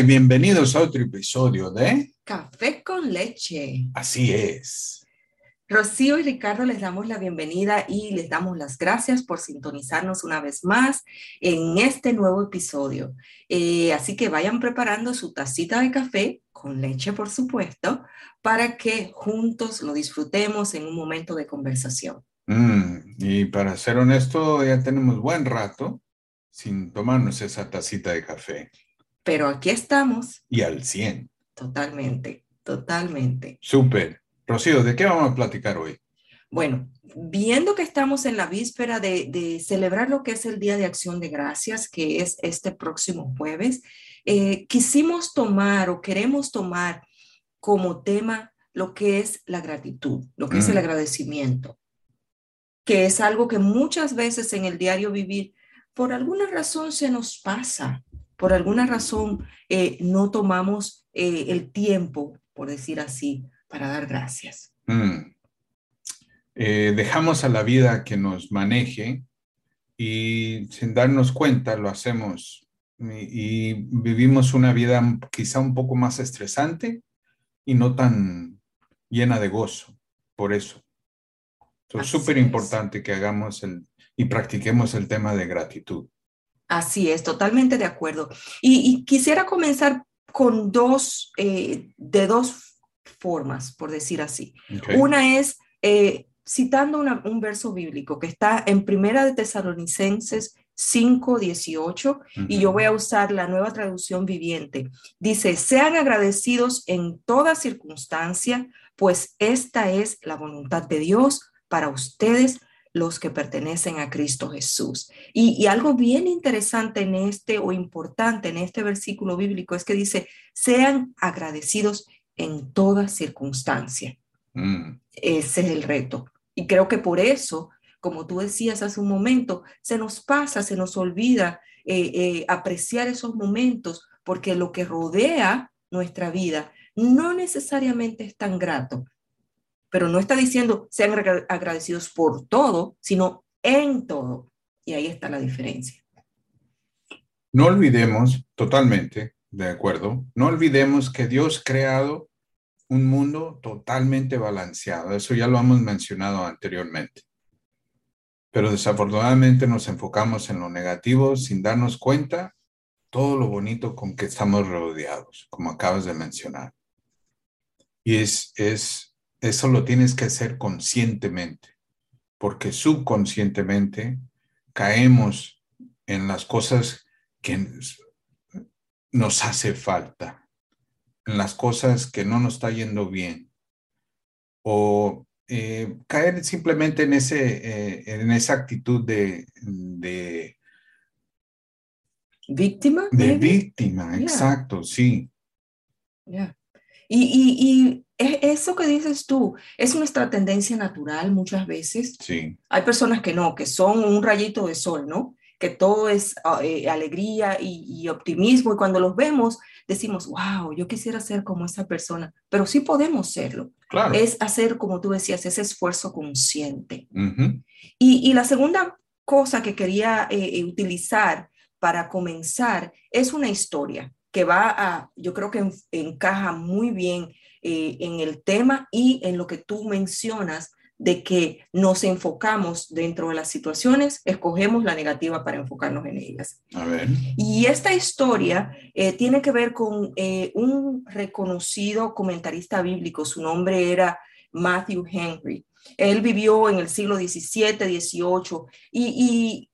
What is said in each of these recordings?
Y bienvenidos a otro episodio de Café con leche. Así es. Rocío y Ricardo les damos la bienvenida y les damos las gracias por sintonizarnos una vez más en este nuevo episodio. Eh, así que vayan preparando su tacita de café, con leche por supuesto, para que juntos lo disfrutemos en un momento de conversación. Mm, y para ser honesto, ya tenemos buen rato sin tomarnos esa tacita de café. Pero aquí estamos. Y al 100. Totalmente, totalmente. Súper. Rocío, ¿de qué vamos a platicar hoy? Bueno, viendo que estamos en la víspera de, celebrar lo que es el Día de Acción de Gracias, que es este próximo jueves, eh, quisimos tomar o queremos tomar como tema lo que es la gratitud, lo que es el mm. agradecimiento, que es algo que muchas veces en el diario vivir, por alguna razón se nos pasa, por alguna razón eh, no tomamos eh, el tiempo, por decir así, para dar gracias. Mm. Eh, dejamos a la vida que nos maneje y sin darnos cuenta lo hacemos y, vivimos una vida quizá un poco más estresante y no tan llena de gozo. Por eso. Es súper importante que hagamos el, y practiquemos el tema de gratitud. Así es, totalmente de acuerdo. Y, quisiera comenzar con dos, eh, de dos formas, por decir así. Una es eh, citando un verso bíblico que está en Primera de Tesalonicenses 5, 18, y yo voy a usar la nueva traducción viviente. Dice, sean agradecidos en toda circunstancia, pues esta es la voluntad de Dios para ustedes los que pertenecen a Cristo Jesús. Y, algo bien interesante en este o importante en este versículo bíblico es que dice, sean agradecidos en toda circunstancia. Mm. Ese es el reto. Y creo que por eso, como tú decías hace un momento, se nos pasa, se nos olvida eh, eh, apreciar esos momentos, porque lo que rodea nuestra vida no necesariamente es tan grato, pero no está diciendo sean agradecidos por todo, sino en todo. Y ahí está la diferencia. No olvidemos, totalmente, de acuerdo, no olvidemos que Dios ha creado un mundo totalmente balanceado. Eso ya lo hemos mencionado anteriormente. Pero desafortunadamente nos enfocamos en lo negativo sin darnos cuenta todo lo bonito con que estamos rodeados, como acabas de mencionar. Y es, es eso lo tienes que hacer conscientemente, porque subconscientemente caemos en las cosas que nos hace falta, en las cosas que no nos está yendo bien, o eh, caer simplemente en, ese, eh, en esa actitud de, víctima. De víctima, exacto, sí. Y, eso que dices tú es nuestra tendencia natural muchas veces. Sí. Hay personas que no, que son un rayito de sol, ¿no? Que todo es ah, eh, alegría y, optimismo y cuando los vemos decimos, wow, yo quisiera ser como esa persona, pero sí podemos serlo. Claro. Es hacer, como tú decías, ese esfuerzo consciente. y, la segunda cosa que quería eh, utilizar para comenzar es una historia que va a, yo creo que encaja muy bien eh, en el tema y en lo que tú mencionas de que nos enfocamos dentro de las situaciones, escogemos la negativa para enfocarnos en ellas. A ver. Y esta historia eh, tiene que ver con eh, un reconocido comentarista bíblico, su nombre era Matthew Henry. Él vivió en el siglo XVII, XVIII y, y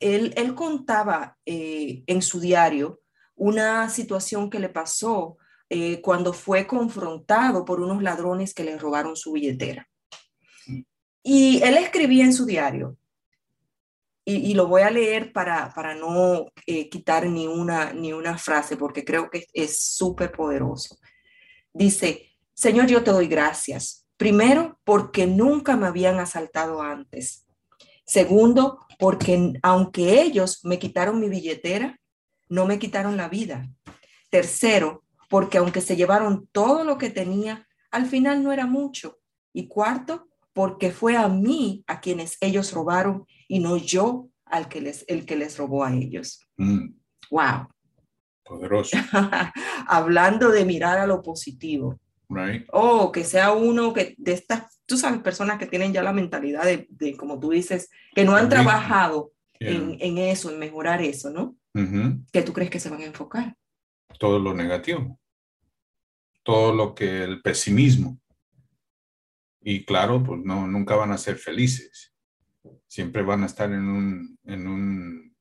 él, él, contaba en su diario una situación que le pasó eh, cuando fue confrontado por unos ladrones que le robaron su billetera. Y él escribía en su diario, y, lo voy a leer para, para no eh, quitar ni una, ni una frase, porque creo que es súper poderoso. Dice, Señor, yo te doy gracias. Primero, porque nunca me habían asaltado antes. Segundo, porque aunque ellos me quitaron mi billetera, no me quitaron la vida. Tercero, porque aunque se llevaron todo lo que tenía, al final no era mucho. Y cuarto, porque fue a mí a quienes ellos robaron y no yo al que les, el que les robó a ellos. Wow. Mm. Poderoso. Hablando de mirar a lo positivo. Right. O que sea uno que de estas, tú sabes, personas que tienen ya la mentalidad de, de como tú dices, que no han trabajado en, en, eso, en mejorar eso, ¿no? ¿Qué tú crees que se van a enfocar? Todo lo negativo. Todo lo que el pesimismo. Y claro, pues no, nunca van a ser felices. Siempre van a estar en un, en un,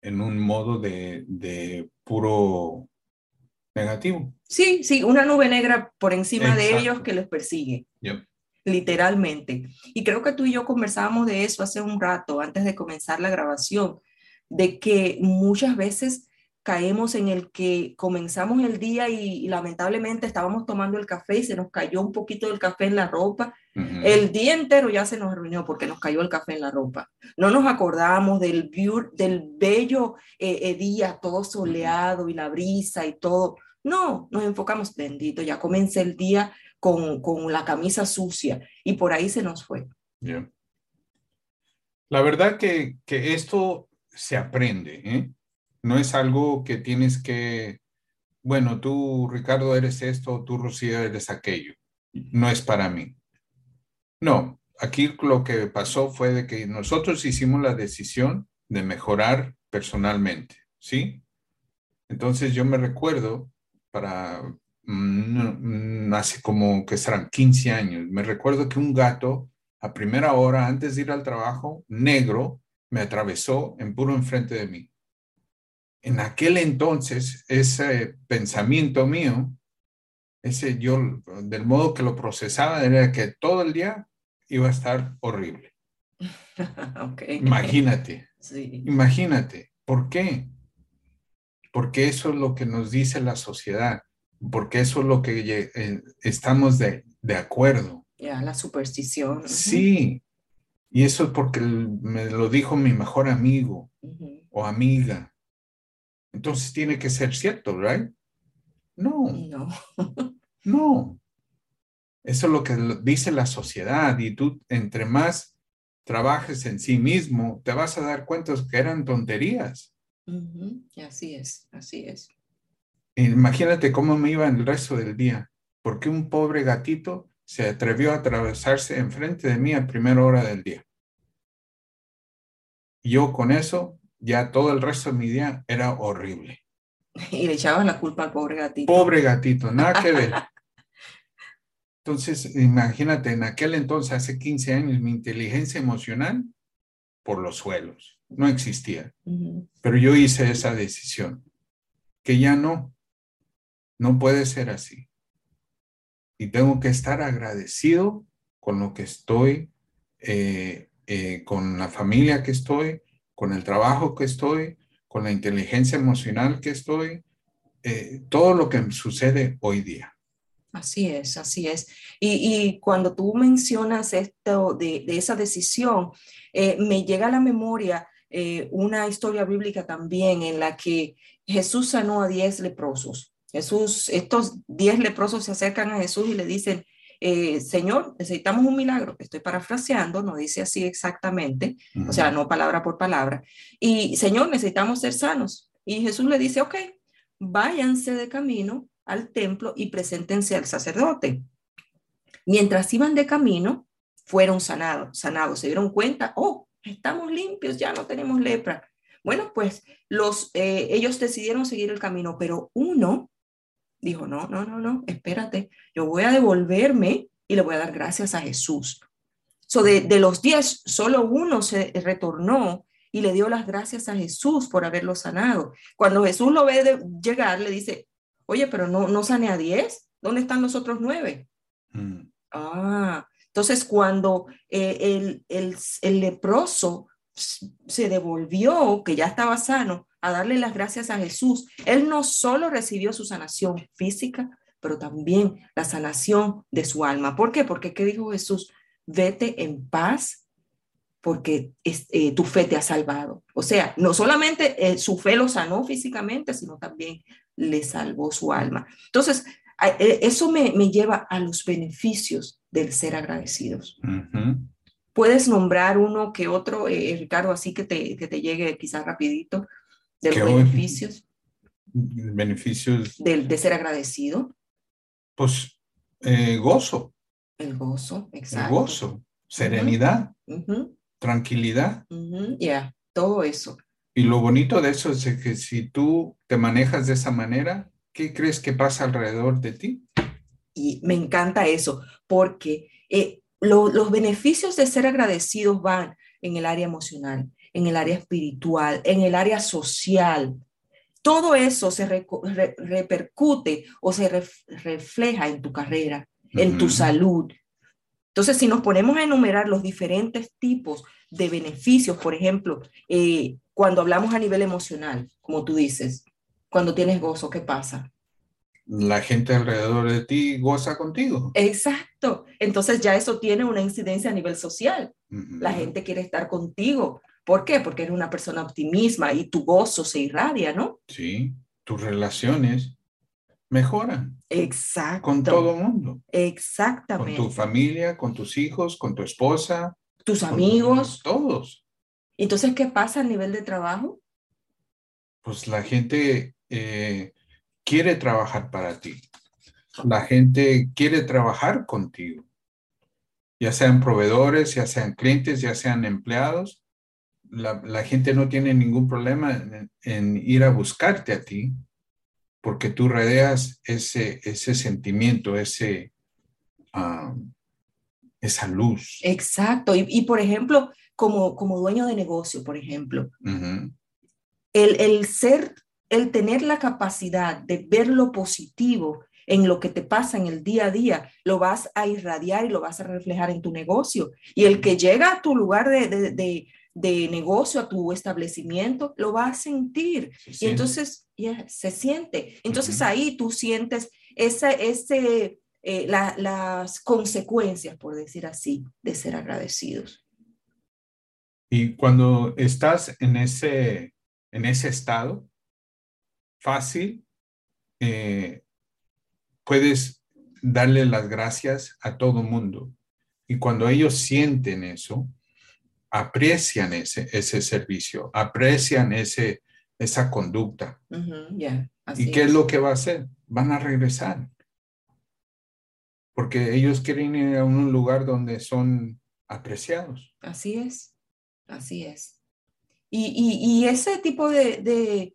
en un modo de, de puro negativo. Sí, sí, una nube negra por encima de ellos que les persigue. Literalmente. Y creo que tú y yo conversábamos de eso hace un rato, antes de comenzar la grabación, de que muchas veces caemos en el que comenzamos el día y, lamentablemente estábamos tomando el café y se nos cayó un poquito del café en la ropa. El día entero ya se nos arruinó porque nos cayó el café en la ropa. No nos acordamos del, del bello eh, eh, día todo soleado y la brisa y todo. No, nos enfocamos, bendito, ya comencé el día con, con la camisa sucia y por ahí se nos fue. La verdad que, que esto se aprende, ¿eh? No es algo que tienes que, bueno, tú, Ricardo, eres esto, tú, Rocío, eres aquello. No es para mí. No, aquí lo que pasó fue de que nosotros hicimos la decisión de mejorar personalmente, ¿sí? Entonces yo me recuerdo para mm, hace como que serán 15 años, me recuerdo que un gato a primera hora antes de ir al trabajo, negro, me atravesó en puro enfrente de mí en aquel entonces ese pensamiento mío, ese yo, del modo que lo procesaba, era que todo el día iba a estar horrible. Imagínate, imagínate, ¿por qué? Porque eso es lo que nos dice la sociedad, porque eso es lo que eh, estamos de, acuerdo. Ya, la superstición. Sí, y eso es porque me lo dijo mi mejor amigo o amiga entonces tiene que ser cierto, ¿right? No. No. no. Eso es lo que dice la sociedad y tú entre más trabajes en sí mismo, te vas a dar cuenta que eran tonterías. Así es, así es. Imagínate cómo me iba el resto del día, porque un pobre gatito se atrevió a atravesarse enfrente de mí a primera hora del día. Yo con eso ya todo el resto de mi día era horrible. Y le echaban la culpa al pobre gatito. Pobre gatito, nada que ver. Entonces, imagínate, en aquel entonces, hace 15 años, mi inteligencia emocional por los suelos, no existía. Pero yo hice esa decisión, que ya no, no puede ser así. Y tengo que estar agradecido con lo que estoy, eh, eh, con la familia que estoy, con el trabajo que estoy, con la inteligencia emocional que estoy, eh, todo lo que sucede hoy día. Así es, así es. Y, cuando tú mencionas esto de, esa decisión, eh, me llega a la memoria eh, una historia bíblica también en la que Jesús sanó a diez leprosos. Jesús, estos diez leprosos se acercan a Jesús y le dicen, eh, Señor, necesitamos un milagro. Estoy parafraseando, no dice así exactamente, o sea, no palabra por palabra. Y Señor, necesitamos ser sanos. Y Jesús le dice, ok, váyanse de camino al templo y preséntense al sacerdote. Mientras iban de camino, fueron sanados, sanados, se dieron cuenta, oh, estamos limpios, ya no tenemos lepra. Bueno, pues los, eh, ellos decidieron seguir el camino, pero uno dijo, no, no, no, no, espérate, yo voy a devolverme y le voy a dar gracias a Jesús. So de, de los diez, solo uno se retornó y le dio las gracias a Jesús por haberlo sanado. Cuando Jesús lo ve de llegar, le dice, oye, pero no, no sane a diez, ¿dónde están los otros nueve? Mm. Ah, entonces cuando eh, el, el, el leproso se devolvió, que ya estaba sano, a darle las gracias a Jesús. Él no solo recibió su sanación física, pero también la sanación de su alma. ¿Por qué? Porque ¿qué dijo Jesús? Vete en paz porque eh, tu fe te ha salvado. O sea, no solamente eh, su fe lo sanó físicamente, sino también le salvó su alma. Entonces, eh, eso me, lleva a los beneficios del ser agradecidos. ¿Puedes nombrar uno que otro, Ricardo, así que te, que te llegue quizás rapidito? De los beneficios. Beneficios. De, de ser agradecido. Pues eh, gozo. El gozo, exacto. El gozo, serenidad, tranquilidad. Ya, todo eso. Y lo bonito de eso es que si tú te manejas de esa manera, ¿qué crees que pasa alrededor de ti? Y me encanta eso, porque eh, los beneficios de ser agradecidos van en el área emocional, en el área espiritual, en el área social. Todo eso se repercute o se refleja en tu carrera, en tu salud. Entonces, si nos ponemos a enumerar los diferentes tipos de beneficios, por ejemplo, eh, cuando hablamos a nivel emocional, como tú dices, cuando tienes gozo, ¿qué pasa? La gente alrededor de ti goza contigo. Exacto. Entonces ya eso tiene una incidencia a nivel social. La gente quiere estar contigo. ¿Por qué? Porque eres una persona optimista y tu gozo se irradia, ¿no? Sí, tus relaciones mejoran. Exacto. Con todo el mundo. Exactamente. Con tu familia, con tus hijos, con tu esposa. Tus amigos. todos. Entonces, ¿qué pasa a nivel de trabajo? Pues la gente eh, quiere trabajar para ti. La gente quiere trabajar contigo. Ya sean proveedores, ya sean clientes, ya sean empleados. La, gente no tiene ningún problema en ir a buscarte a ti porque tú rodeas ese, ese sentimiento, ese, ah, esa luz. Exacto. Y, por ejemplo, como, como dueño de negocio, por ejemplo, el, el ser, el tener la capacidad de ver lo positivo en lo que te pasa en el día a día, lo vas a irradiar y lo vas a reflejar en tu negocio. Y el que llega a tu lugar de, de, de negocio, a tu establecimiento, lo va a sentir. y entonces ya se siente. Entonces ahí tú sientes ese, ese, eh, las consecuencias, por decir así, de ser agradecidos. Y cuando estás en ese, en ese estado, fácil, eh, puedes darle las gracias a todo mundo. Y cuando ellos sienten eso, aprecian ese, ese servicio, aprecian ese, esa conducta. ¿Y qué es. lo que va a hacer? Van a regresar. Porque ellos quieren ir a un lugar donde son apreciados. Así es, así es. Y, ese tipo de,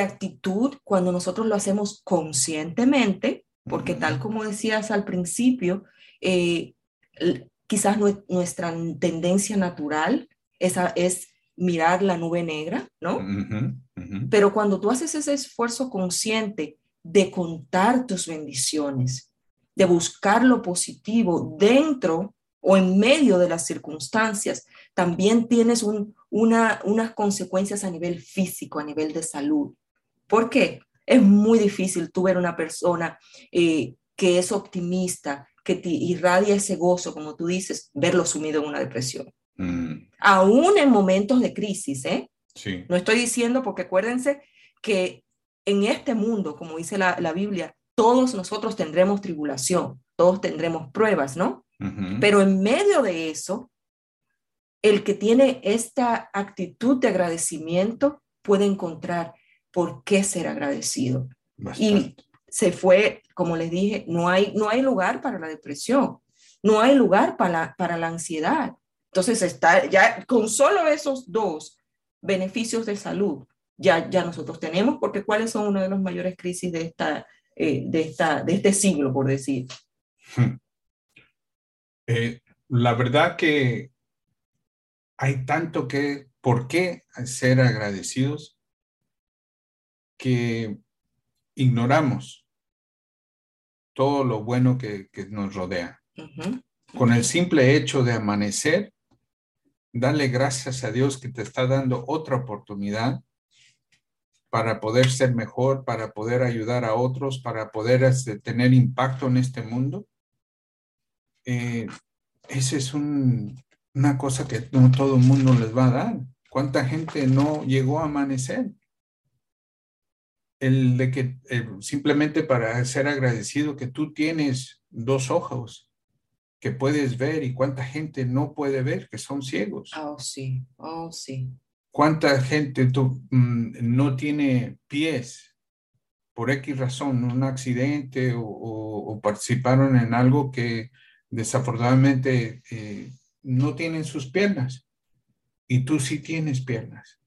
actitud, cuando nosotros lo hacemos conscientemente, porque tal como decías al principio, eh, quizás nuestra tendencia natural esa es mirar la nube negra, ¿no? Pero cuando tú haces ese esfuerzo consciente de contar tus bendiciones, de buscar lo positivo dentro o en medio de las circunstancias, también tienes una, unas consecuencias a nivel físico, a nivel de salud. ¿Por qué? Es muy difícil tú ver una persona eh, que es optimista, que te irradia ese gozo, como tú dices, verlo sumido en una depresión. Mm. Aún en momentos de crisis, ¿eh? Sí. No estoy diciendo, porque acuérdense que en este mundo, como dice la, la Biblia, todos nosotros tendremos tribulación, todos tendremos pruebas, ¿no? Pero en medio de eso, el que tiene esta actitud de agradecimiento puede encontrar por qué ser agradecido. Y se fue, como les dije, no hay, no hay lugar para la depresión, no hay lugar para la, para la ansiedad. Entonces, está, ya con solo esos dos beneficios de salud, ya, ya nosotros tenemos, porque cuáles son una de las mayores crisis de, esta, eh, de, esta, de este siglo, por decir. Eh, la verdad que hay tanto que, ¿por qué ser agradecidos? Que ignoramos todo lo bueno que, nos rodea. Con el simple hecho de amanecer, dale gracias a Dios que te está dando otra oportunidad para poder ser mejor, para poder ayudar a otros, para poder este, tener impacto en este mundo. Eh, esa es una cosa que no todo el mundo les va a dar. ¿Cuánta gente no llegó a amanecer? El de que eh, simplemente para ser agradecido que tú tienes dos ojos que puedes ver y cuánta gente no puede ver, que son ciegos. Oh, sí, oh, sí. ¿Cuánta gente tú, mm, no tiene pies por X razón, un accidente o, participaron en algo que desafortunadamente eh, no tienen sus piernas y tú sí tienes piernas.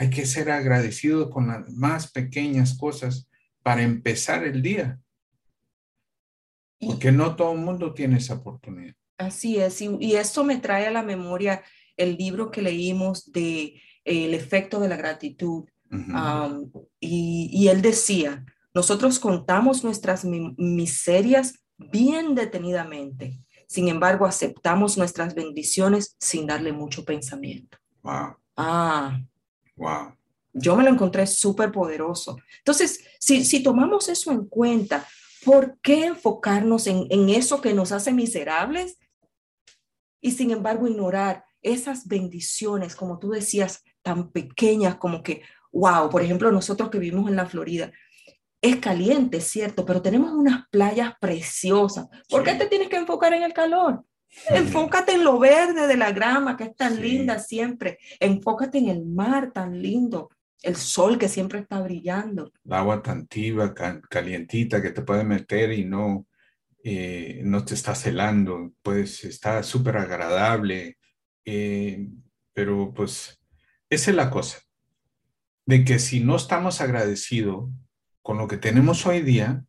Hay que ser agradecido con las más pequeñas cosas para empezar el día. Porque no todo el mundo tiene esa oportunidad. Así es, y, esto me trae a la memoria el libro que leímos de eh, El efecto de la gratitud. y, y, él decía, nosotros contamos nuestras miserias bien detenidamente, sin embargo aceptamos nuestras bendiciones sin darle mucho pensamiento. Wow. Ah. Wow. Yo me lo encontré súper poderoso. Entonces, si, si tomamos eso en cuenta, ¿por qué enfocarnos en, en eso que nos hace miserables y sin embargo ignorar esas bendiciones, como tú decías, tan pequeñas como que, wow, por ejemplo, nosotros que vivimos en la Florida, es caliente, cierto, pero tenemos unas playas preciosas. ¿Por qué te tienes que enfocar en el calor? Enfócate en lo verde de la grama, que es tan linda siempre. Enfócate en el mar tan lindo, el sol que siempre está brillando. El agua tan tibia, calientita, que te puede meter y no, eh, no te está celando, pues está súper agradable, eh, pero pues esa es la cosa, de que si no estamos agradecidos con lo que tenemos hoy día,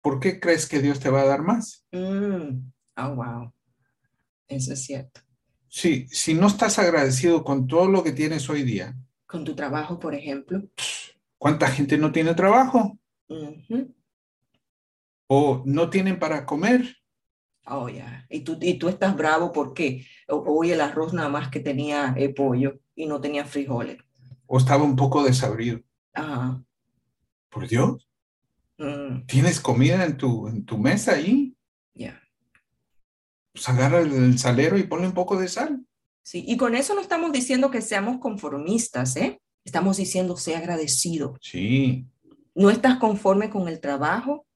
¿por qué crees que Dios te va a dar más? Mm, oh, wow, eso es cierto. Sí, si no estás agradecido con todo lo que tienes hoy día. Con tu trabajo, por ejemplo. ¿Cuánta gente no tiene trabajo? o no tienen para comer. Oh, ya. Y, tú, y tú estás bravo porque hoy el arroz nada más que tenía eh, pollo y no tenía frijoles. O estaba un poco desabrido. Ajá. Por Dios. Mm. ¿Tienes comida en tu, en tu mesa ahí? Pues agarra el, salero y ponle un poco de sal. Sí, y con eso no estamos diciendo que seamos conformistas, ¿eh? Estamos diciendo, sea agradecido. Sí. No estás conforme con el trabajo,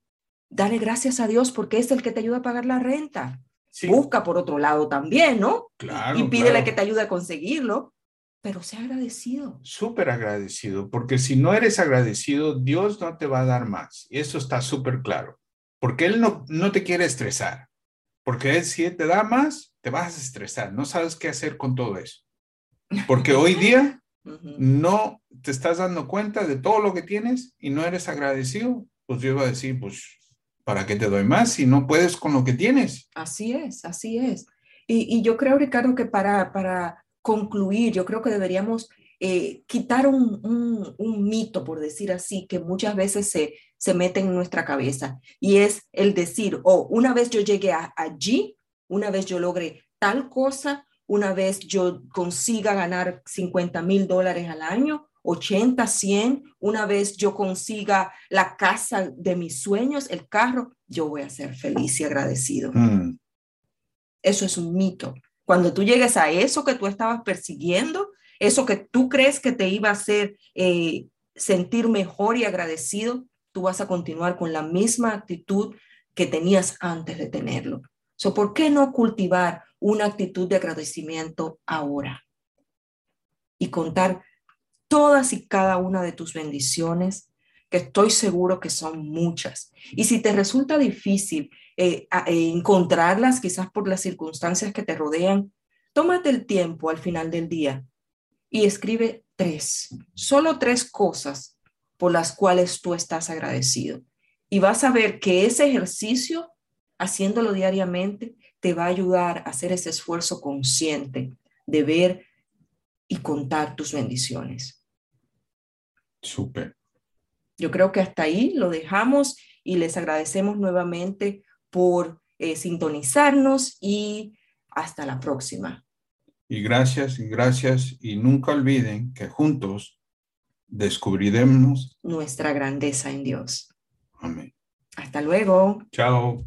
dale gracias a Dios porque es el que te ayuda a pagar la renta. Busca por otro lado también, ¿no? Claro. Y pídele que te ayude a conseguirlo, pero sea agradecido. Súper agradecido, porque si no eres agradecido, Dios no te va a dar más. Y eso está súper claro, porque Él no, no te quiere estresar, porque si te da más, te vas a estresar, no sabes qué hacer con todo eso. Porque hoy día no te estás dando cuenta de todo lo que tienes y no eres agradecido, pues yo iba a decir, pues ¿para qué te doy más si no puedes con lo que tienes? Así es, así es. Y, yo creo, Ricardo, que para, para concluir, yo creo que deberíamos eh, quitar un, mito, por decir así, que muchas veces se, se mete en nuestra cabeza, y es el decir, oh, una vez yo llegué allí, una vez yo logré tal cosa, una vez yo consiga ganar 50 mil dólares al año, 80, 100, una vez yo consiga la casa de mis sueños, el carro, yo voy a ser feliz y agradecido. Mm. Eso es un mito. Cuando tú llegues a eso que tú estabas persiguiendo, eso que tú crees que te iba a hacer eh, sentir mejor y agradecido, tú vas a continuar con la misma actitud que tenías antes de tenerlo. So, ¿Por qué no cultivar una actitud de agradecimiento ahora? Y contar todas y cada una de tus bendiciones, que estoy seguro que son muchas. Y si te resulta difícil eh, eh, encontrarlas, quizás por las circunstancias que te rodean, tómate el tiempo al final del día y escribe tres, solo tres cosas por las cuales tú estás agradecido. Y vas a ver que ese ejercicio, haciéndolo diariamente, te va a ayudar a hacer ese esfuerzo consciente de ver y contar tus bendiciones. Súper. Yo creo que hasta ahí lo dejamos y les agradecemos nuevamente por eh, sintonizarnos y hasta la próxima. Y gracias, y gracias, y nunca olviden que juntos descubriremos nuestra grandeza en Dios. Amén. Hasta luego. Chao.